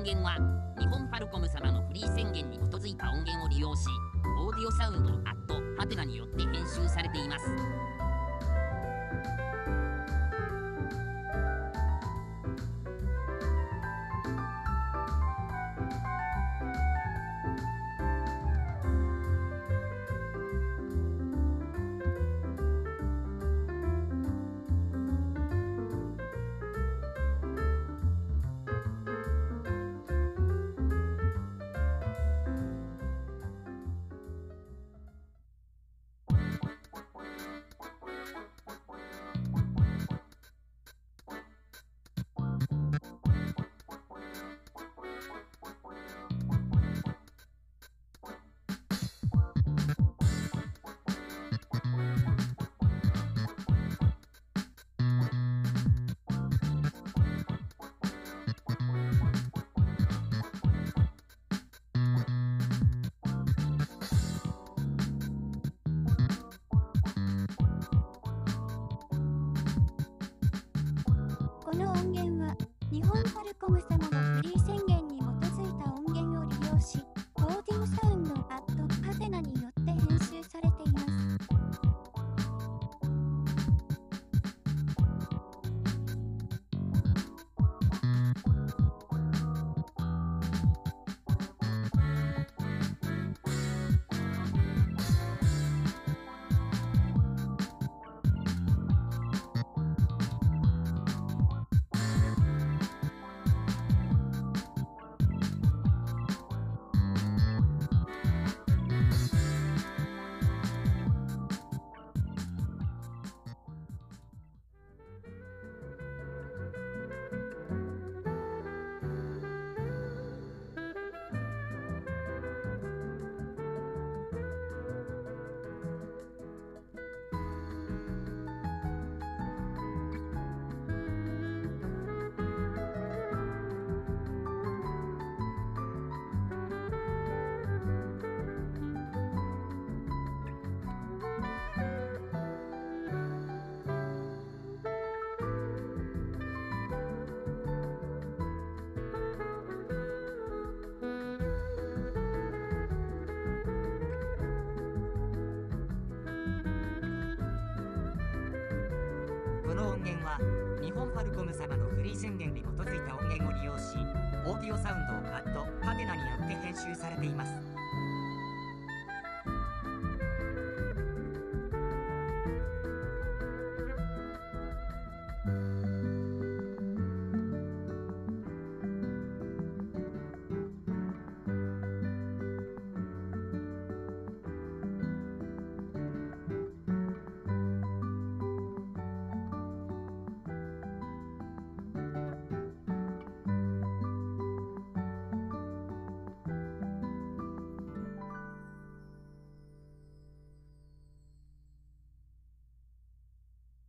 音源は日本ファルコム様のフリー宣言に基づいた音源を利用しオーディオサウンドアットハテナによって本ファルコム様の音源は日本ファルコム様のフリー宣言に基づいた音源を利用しオーディオサウンドをカットハテナによって編集されています。